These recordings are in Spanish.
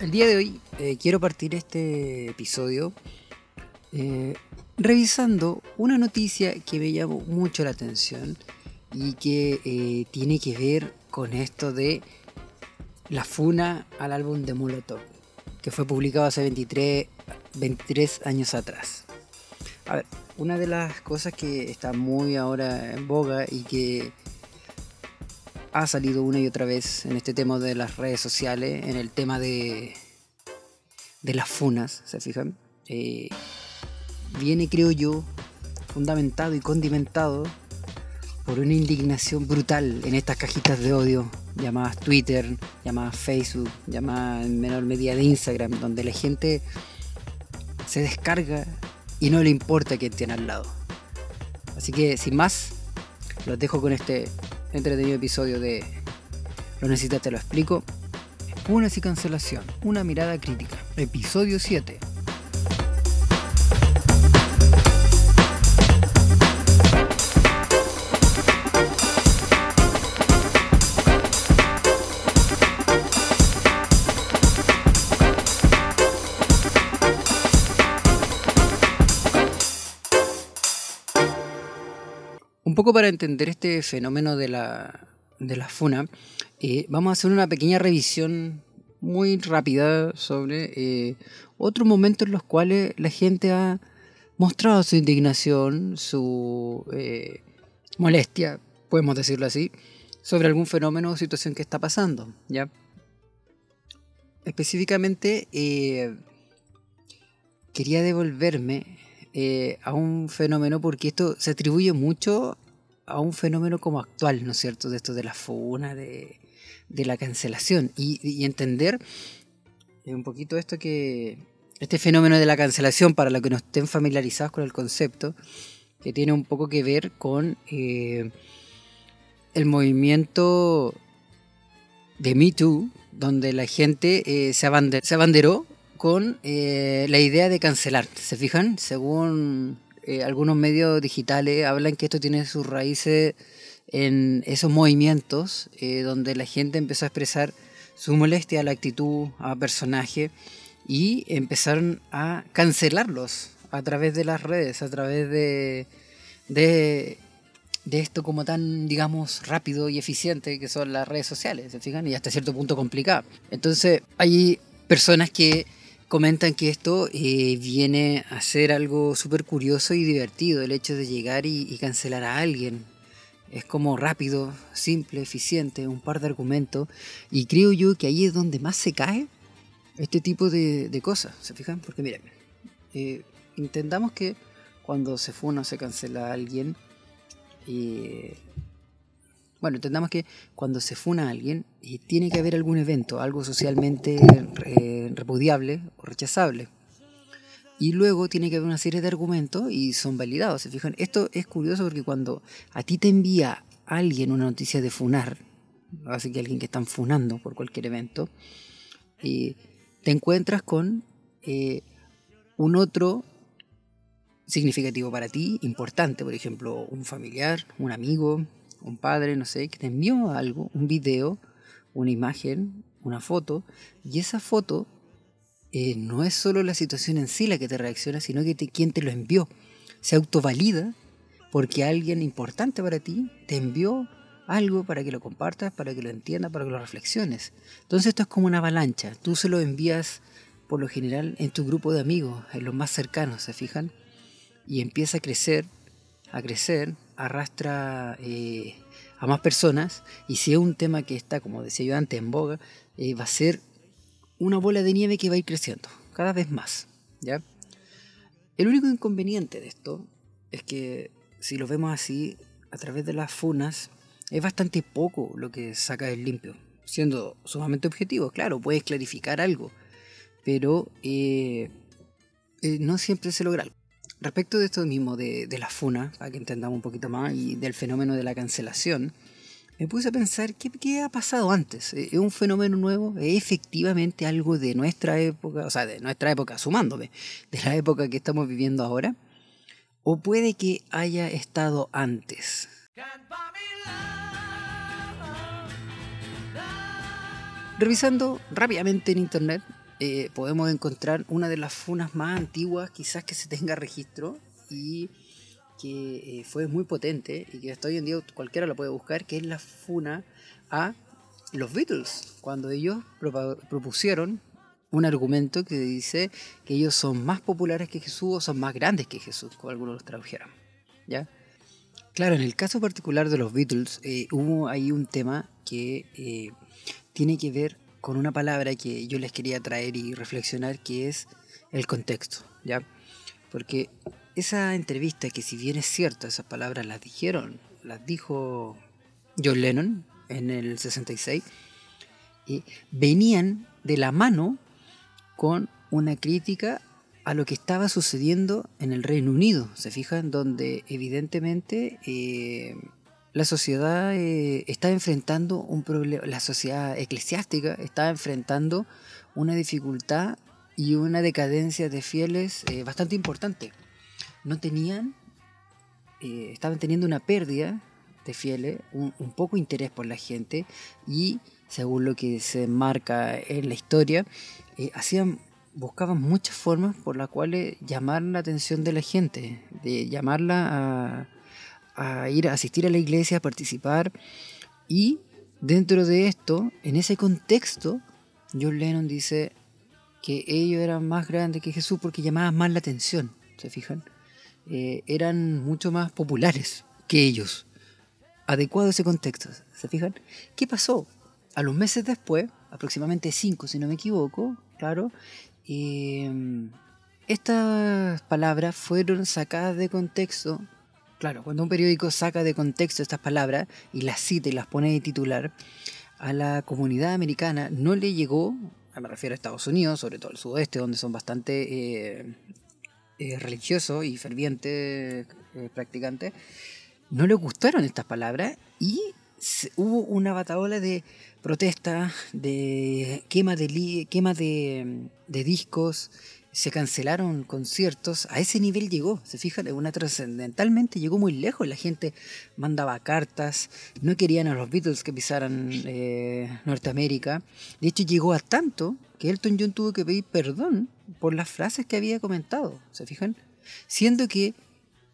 El día de hoy eh, quiero partir este episodio eh, revisando una noticia que me llamó mucho la atención y que eh, tiene que ver con esto de la funa al álbum de Molotov, que fue publicado hace 23, 23 años atrás. A ver, una de las cosas que está muy ahora en boga y que ha salido una y otra vez en este tema de las redes sociales, en el tema de, de las funas, ¿se fijan? Eh, viene, creo yo, fundamentado y condimentado por una indignación brutal en estas cajitas de odio llamadas Twitter, llamadas Facebook, llamadas en menor medida de Instagram, donde la gente se descarga y no le importa quién tiene al lado. Así que sin más, los dejo con este entretenido episodio de Lo necesitas, te lo explico. Unas y cancelación, una mirada crítica. Episodio 7. Para entender este fenómeno de la, de la funa, eh, vamos a hacer una pequeña revisión muy rápida sobre eh, otros momentos en los cuales la gente ha mostrado su indignación, su eh, molestia, podemos decirlo así, sobre algún fenómeno o situación que está pasando. ¿ya? Específicamente, quería devolverme eh, a un fenómeno porque esto se atribuye mucho a un fenómeno como actual, ¿no es cierto? De esto de la funa, de, de la cancelación y, entender un poquito esto que este fenómeno de la cancelación para los que no estén familiarizados con el concepto que tiene un poco que ver con eh, el movimiento de Me Too donde la gente eh, se, abander, se abanderó con eh, la idea de cancelar. ¿Se fijan? Según eh, algunos medios digitales hablan que esto tiene sus raíces en esos movimientos eh, donde la gente empezó a expresar su molestia a la actitud, a personaje y empezaron a cancelarlos a través de las redes, a través de, de, de esto como tan, digamos, rápido y eficiente que son las redes sociales, ¿se fijan? Y hasta cierto punto complicado. Entonces hay personas que comentan que esto eh, viene a ser algo súper curioso y divertido, el hecho de llegar y, cancelar a alguien. Es como rápido, simple, eficiente, un par de argumentos. Y creo yo que ahí es donde más se cae este tipo de, de cosas, ¿se fijan? Porque miren, eh, intentamos que cuando se funa o se cancela a alguien, eh, bueno, entendamos que cuando se funa a alguien, eh, tiene que haber algún evento, algo socialmente eh, repudiable o rechazable. Y luego tiene que haber una serie de argumentos y son validados. ¿Se fijan? Esto es curioso porque cuando a ti te envía alguien una noticia de funar, así que alguien que están funando por cualquier evento, eh, te encuentras con eh, un otro significativo para ti, importante, por ejemplo, un familiar, un amigo, un padre, no sé, que te envió algo, un video, una imagen, una foto, y esa foto eh, no es solo la situación en sí la que te reacciona, sino que te, quien te lo envió se autovalida porque alguien importante para ti te envió algo para que lo compartas, para que lo entiendas, para que lo reflexiones. Entonces esto es como una avalancha, tú se lo envías por lo general en tu grupo de amigos, en los más cercanos, ¿se fijan? Y empieza a crecer, a crecer, arrastra eh, a más personas y si es un tema que está, como decía yo antes, en boga, eh, va a ser una bola de nieve que va a ir creciendo cada vez más. ¿ya? El único inconveniente de esto es que si lo vemos así, a través de las funas, es bastante poco lo que saca del limpio. Siendo sumamente objetivo, claro, puedes clarificar algo, pero eh, no siempre se logra. Respecto de esto mismo, de, de la funa, para que entendamos un poquito más, y del fenómeno de la cancelación, me puse a pensar qué, qué ha pasado antes. ¿Es un fenómeno nuevo? ¿Es efectivamente algo de nuestra época? O sea, de nuestra época, sumándome, de la época que estamos viviendo ahora. ¿O puede que haya estado antes? Revisando rápidamente en internet, eh, podemos encontrar una de las funas más antiguas quizás que se tenga registro y que eh, fue muy potente y que hasta hoy en día cualquiera la puede buscar, que es la funa a los Beatles, cuando ellos propusieron un argumento que dice que ellos son más populares que Jesús o son más grandes que Jesús, como algunos los tradujeran. ¿ya? Claro, en el caso particular de los Beatles eh, hubo ahí un tema que eh, tiene que ver con una palabra que yo les quería traer y reflexionar, que es el contexto, ¿ya? Porque esa entrevista, que si bien es cierto, esas palabras las dijeron, las dijo John Lennon en el 66, y venían de la mano con una crítica a lo que estaba sucediendo en el Reino Unido, ¿se fijan? Donde evidentemente eh, la sociedad eh, enfrentando un problema, la sociedad eclesiástica está enfrentando una dificultad y una decadencia de fieles eh, bastante importante. No tenían, estaban teniendo una pérdida de fieles, un, un poco interés por la gente y según lo que se marca en la historia, hacían buscaban muchas formas por las cuales llamar la atención de la gente, de llamarla a, ir a asistir a la iglesia, a participar. Y dentro de esto, en ese contexto, John Lennon dice que ellos eran más grandes que Jesús porque llamaban más la atención, ¿se fijan? Eh, eran mucho más populares que ellos. Adecuado a ese contexto, ¿se fijan? ¿Qué pasó? A los meses después, aproximadamente cinco si no me equivoco, claro, Em, estas palabras fueron sacadas de contexto. Claro, cuando un periódico saca de contexto estas palabras y las cita y las pone de titular, a la comunidad americana no le llegó, me refiero a Estados Unidos, sobre todo al sudoeste, donde son bastante eh, eh, religiosos y fervientes eh, practicantes, no le gustaron estas palabras y hubo una bataola de protesta, de quema de, quema de, discos, se cancelaron conciertos, a ese nivel llegó, se fijan, una trascendentalmente llegó muy lejos, la gente mandaba cartas, no querían a los Beatles que pisaran eh, Norteamérica, de hecho llegó a tanto que Elton John tuvo que pedir perdón por las frases que había comentado, se fijan, siendo que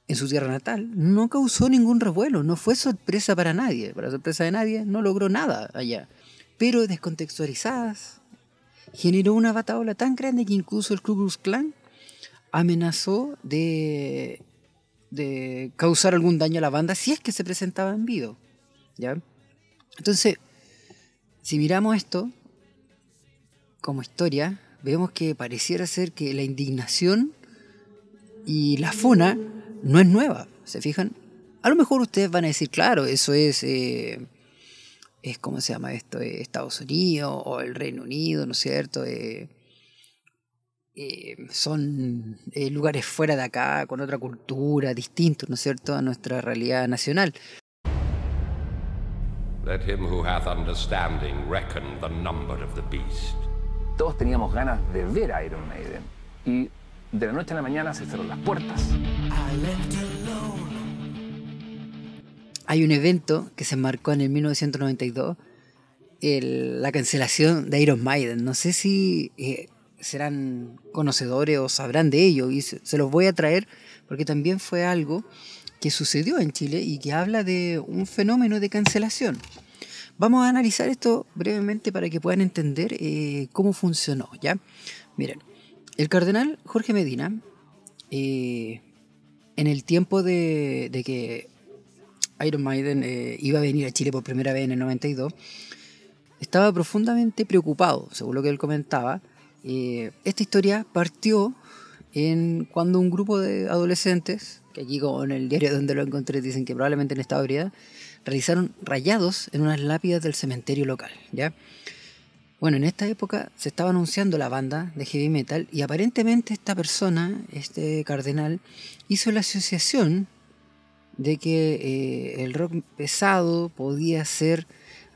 en su tierra natal no causó ningún revuelo, no fue sorpresa para nadie, para sorpresa de nadie, no logró nada allá. Pero descontextualizadas, generó una bataola tan grande que incluso el Ku Klan amenazó de, de causar algún daño a la banda si es que se presentaba en vivo. ¿ya? Entonces, si miramos esto como historia, vemos que pareciera ser que la indignación y la funa no es nueva, ¿se fijan? A lo mejor ustedes van a decir, claro, eso es eh, es como se llama esto, Estados Unidos o el Reino Unido, ¿no es cierto? Eh, eh, son eh, lugares fuera de acá, con otra cultura, distintos, ¿no es cierto?, a nuestra realidad nacional. Todos teníamos ganas de ver a Iron Maiden y de la noche a la mañana se cerraron las puertas hay un evento que se marcó en el 1992, la cancelación de Iron Maiden. No sé si eh, serán conocedores o sabrán de ello y se, los voy a traer porque también fue algo que sucedió en Chile y que habla de un fenómeno de cancelación. Vamos a analizar esto brevemente para que puedan entender eh, cómo funcionó, ¿ya? Miren, el cardenal Jorge Medina, eh, en el tiempo de, de, que Iron Maiden eh, iba a venir a Chile por primera vez en el 92, estaba profundamente preocupado, según lo que él comentaba. Eh, esta historia partió en cuando un grupo de adolescentes, que aquí como en el diario donde lo encontré dicen que probablemente en esta ebriedad, realizaron rayados en unas lápidas del cementerio local, ¿ya? Bueno, en esta época se estaba anunciando la banda de heavy metal y aparentemente esta persona, este cardenal, hizo la asociación de que eh, el rock pesado podía ser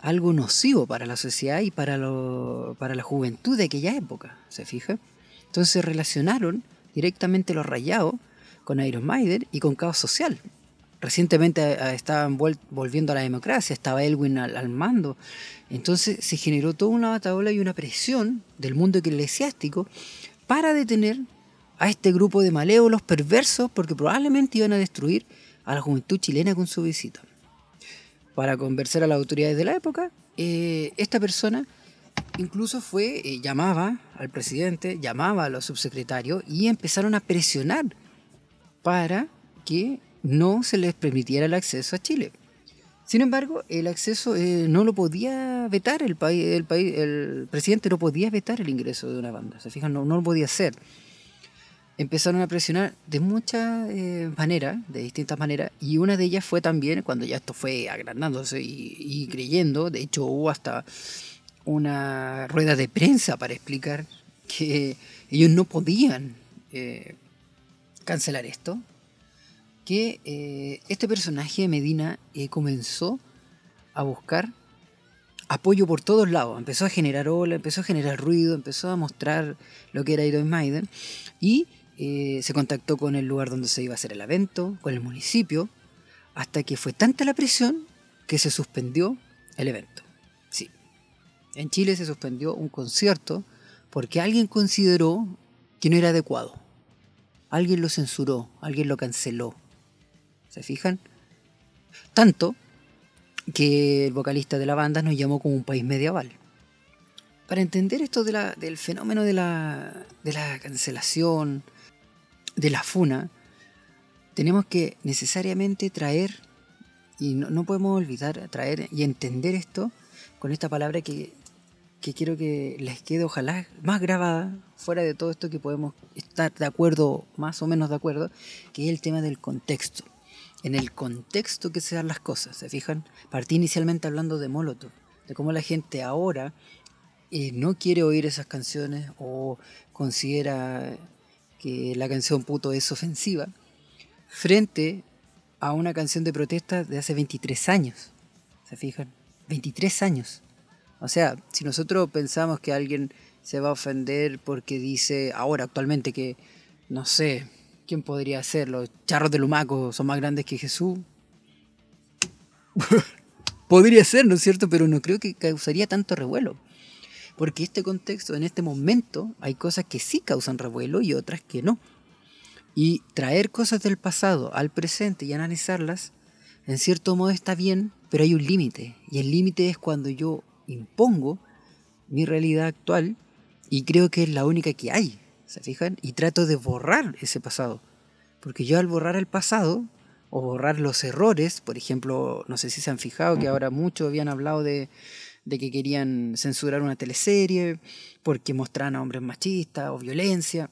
algo nocivo para la sociedad y para, lo, para la juventud de aquella época, ¿se fija? Entonces relacionaron directamente los rayados con Iron Maiden y con caos social. recientemente estaban volviendo a la democracia, estaba Elwin al, mando. Entonces se generó toda una bataola y una presión del mundo eclesiástico para detener a este grupo de malévolos perversos porque probablemente iban a destruir a la juventud chilena con su visita. Para convencer a las autoridades de la época, eh, esta persona incluso fue, eh, llamaba al presidente, llamaba a los subsecretarios y empezaron a presionar para que no se les permitiera el acceso a Chile. Sin embargo, el acceso eh, no lo podía vetar el país, el país, el presidente no podía vetar el ingreso de una banda. Se fijan, no, no lo podía hacer. Empezaron a presionar de muchas eh, maneras, de distintas maneras, y una de ellas fue también cuando ya esto fue agrandándose y, creyendo. De hecho, hubo hasta una rueda de prensa para explicar que ellos no podían eh, cancelar esto, que eh, este personaje de Medina comenzó a buscar apoyo por todos lados. Empezó a generar ola, empezó a generar ruido, empezó a mostrar lo que era Iron Maiden y eh, se contactó con el lugar donde se iba a hacer el evento, con el municipio, hasta que fue tanta la presión que se suspendió el evento. Sí, en Chile se suspendió un concierto porque alguien consideró que no era adecuado. Alguien lo censuró, alguien lo canceló. ¿Se fijan? Tanto que el vocalista de la banda nos llamó como un país medieval. Para entender esto del fenómeno de la, de la cancelación, de la funa, tenemos que necesariamente traer, y no, podemos olvidar, traer y entender esto con esta palabra que, que quiero que les quede ojalá más grabada, fuera de todo esto que podemos estar de acuerdo, más o menos de acuerdo, que es el tema del contexto en el contexto que se dan las cosas, ¿se fijan? Partí inicialmente hablando de Molotov, de cómo la gente ahora eh, no quiere oír esas canciones o considera la canción puto es ofensiva, frente a una canción de protesta de hace 23 años, ¿se fijan? 23 años. O sea, si nosotros pensamos que alguien se va a ofender porque dice ahora actualmente que, no sé, ¿Quién podría ser? ¿Los charros de Lumaco son más grandes que Jesús? podría ser, ¿no es cierto? Pero no creo que causaría tanto revuelo. Porque este contexto, en este momento, hay cosas que sí causan revuelo y otras que no. Y traer cosas del pasado al presente y analizarlas, en cierto modo está bien, pero hay un límite. Y el límite es cuando yo impongo mi realidad actual y creo que es la única que hay. ¿Se fijan? Y trato de borrar ese pasado. Porque yo al borrar el pasado, o borrar los errores, por ejemplo, no sé si se han fijado que ahora muchos habían hablado de, de que querían censurar una teleserie porque mostraban a hombres machistas o violencia.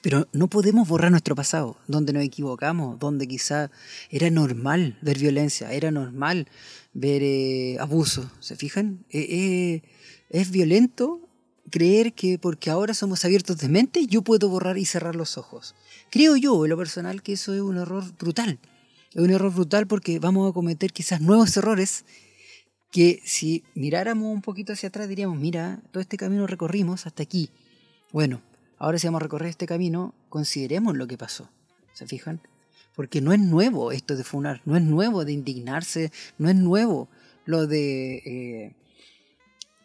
Pero no podemos borrar nuestro pasado, donde nos equivocamos, donde quizá era normal ver violencia, era normal ver eh, abuso. ¿Se fijan? Eh, eh, es violento creer que porque ahora somos abiertos de mente yo puedo borrar y cerrar los ojos. Creo yo, en lo personal, que eso es un error brutal. Es un error brutal porque vamos a cometer quizás nuevos errores que si miráramos un poquito hacia atrás diríamos, mira, todo este camino recorrimos hasta aquí. Bueno, ahora si vamos a recorrer este camino, consideremos lo que pasó. ¿Se fijan? Porque no es nuevo esto de funar, no es nuevo de indignarse, no es nuevo lo de eh,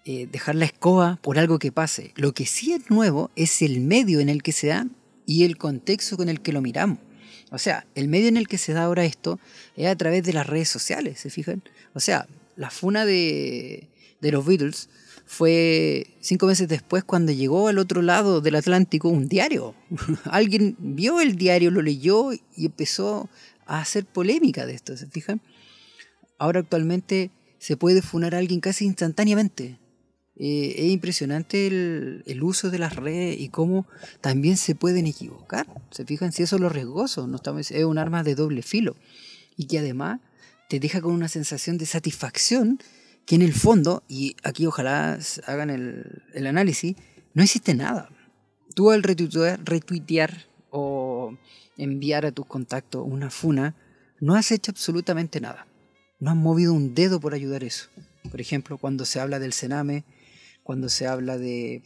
eh, dejar la escoba por algo que pase. Lo que sí es nuevo es el medio en el que se da y el contexto con el que lo miramos. O sea, el medio en el que se da ahora esto es a través de las redes sociales, ¿se fijan? O sea, la funa de, de los Beatles fue cinco meses después cuando llegó al otro lado del Atlántico un diario. Alguien vio el diario, lo leyó y empezó a hacer polémica de esto, ¿se fijan? Ahora actualmente se puede funar a alguien casi instantáneamente. Eh, es impresionante el, uso de las redes y cómo también se pueden equivocar. ¿Se fijan? Si eso es lo riesgoso, no estamos, es un arma de doble filo y que además te deja con una sensación de satisfacción que en el fondo, y aquí ojalá hagan el, el análisis, no existe nada. Tú al retuitear, retuitear o enviar a tus contactos una funa, no has hecho absolutamente nada. No has movido un dedo por ayudar eso. Por ejemplo, cuando se habla del Sename, cuando se habla de,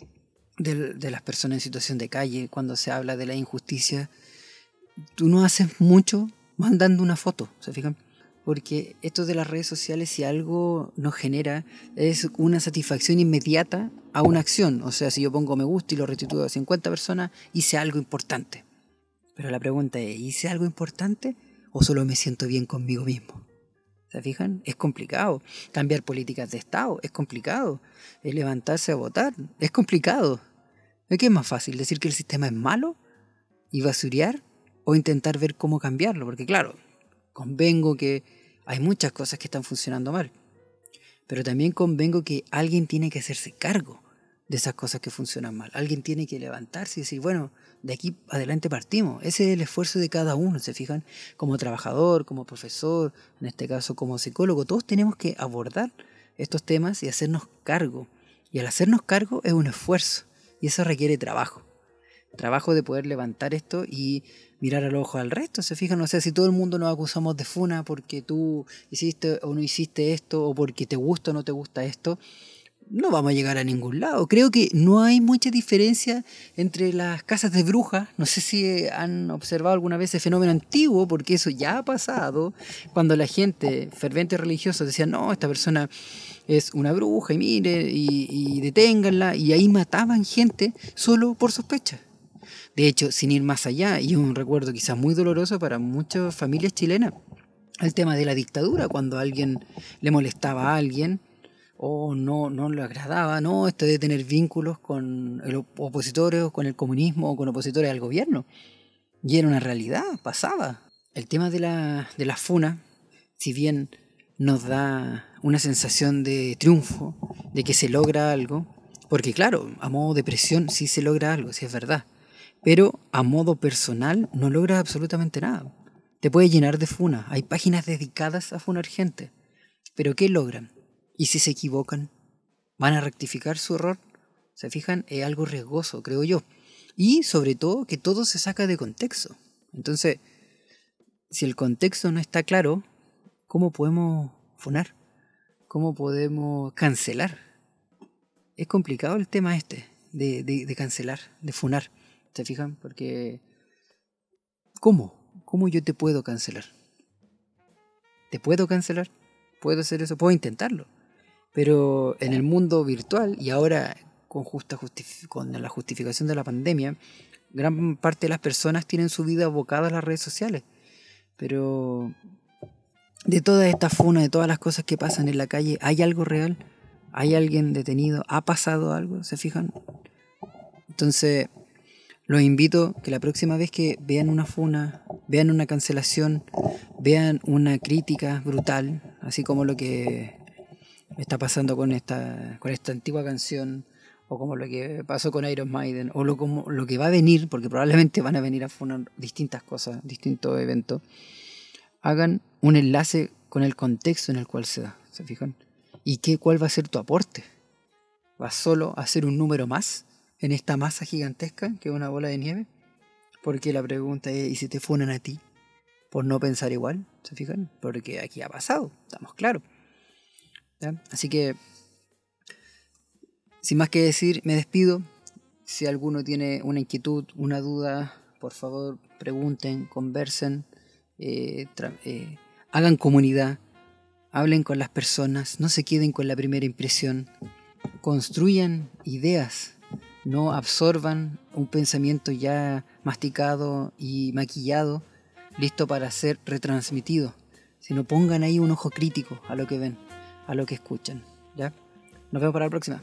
de, las personas en situación de calle, cuando se habla de la injusticia, tú no haces mucho mandando una foto, ¿se fijan? Porque esto de las redes sociales, si algo nos genera, es una satisfacción inmediata a una acción. O sea, si yo pongo me gusta y lo restituyo a 50 personas, hice algo importante. Pero la pregunta es, ¿hice algo importante o solo me siento bien conmigo mismo? ¿Se fijan? Es complicado. Cambiar políticas de Estado es complicado. levantarse a votar es complicado. ¿Qué es más fácil? ¿Decir que el sistema es malo y basurear? ¿O intentar ver cómo cambiarlo? Porque claro, convengo que hay muchas cosas que están funcionando mal. Pero también convengo que alguien tiene que hacerse cargo de esas cosas que funcionan mal. Alguien tiene que levantarse y decir, bueno, de aquí adelante partimos. Ese es el esfuerzo de cada uno, ¿se fijan? Como trabajador, como profesor, en este caso como psicólogo, todos tenemos que abordar estos temas y hacernos cargo. Y al hacernos cargo es un esfuerzo y eso requiere trabajo. Trabajo de poder levantar esto y mirar al ojo al resto, se fijan, no sé, si todo el mundo nos acusamos de funa porque tú hiciste o no hiciste esto o porque te gusta o no te gusta esto, no vamos a llegar a ningún lado. Creo que no hay mucha diferencia entre las casas de brujas. No sé si han observado alguna vez ese fenómeno antiguo, porque eso ya ha pasado, cuando la gente, fervente religiosa, decía, no, esta persona es una bruja y mire, y deténganla, y ahí mataban gente solo por sospecha. De hecho, sin ir más allá, y un recuerdo quizás muy doloroso para muchas familias chilenas, el tema de la dictadura, cuando alguien le molestaba a alguien, o no, no le agradaba, no, esto de tener vínculos con el opositores con el comunismo o con opositores al gobierno. Y era una realidad, pasaba. El tema de la, de la funa, si bien nos da una sensación de triunfo, de que se logra algo, porque claro, a modo de presión sí se logra algo, sí es verdad, pero a modo personal no logra absolutamente nada. Te puede llenar de funa, hay páginas dedicadas a funar gente, pero ¿qué logran? ¿Y si se equivocan? ¿Van a rectificar su error? ¿Se fijan? Es algo riesgoso, creo yo. Y sobre todo que todo se saca de contexto. Entonces, si el contexto no está claro, ¿cómo podemos funar? ¿Cómo podemos cancelar? Es complicado el tema este de, de cancelar, de funar. ¿Se fijan? Porque... ¿Cómo? ¿Cómo yo te puedo cancelar? ¿Te puedo cancelar? ¿Puedo hacer eso? ¿Puedo intentarlo? Pero en el mundo virtual y ahora con, justa con la justificación de la pandemia, gran parte de las personas tienen su vida abocada a las redes sociales. Pero de toda esta funa, de todas las cosas que pasan en la calle, ¿hay algo real? ¿Hay alguien detenido? ¿Ha pasado algo? ¿Se fijan? Entonces, los invito que la próxima vez que vean una funa, vean una cancelación, vean una crítica brutal, así como lo que está pasando con esta, con esta antigua canción, o como lo que pasó con Iron Maiden, o lo, como, lo que va a venir, porque probablemente van a venir a funar distintas cosas, distintos eventos, hagan un enlace con el contexto en el cual se da, ¿se fijan? ¿Y qué, cuál va a ser tu aporte? ¿Vas solo a ser un número más en esta masa gigantesca que es una bola de nieve? Porque la pregunta es, ¿y si te funan a ti? Por no pensar igual, ¿se fijan? Porque aquí ha pasado, estamos claros. Así que, sin más que decir, me despido. Si alguno tiene una inquietud, una duda, por favor pregunten, conversen, eh, eh, hagan comunidad, hablen con las personas, no se queden con la primera impresión, construyan ideas, no absorban un pensamiento ya masticado y maquillado, listo para ser retransmitido, sino pongan ahí un ojo crítico a lo que ven a lo que escuchan. ¿ya? Nos vemos para la próxima.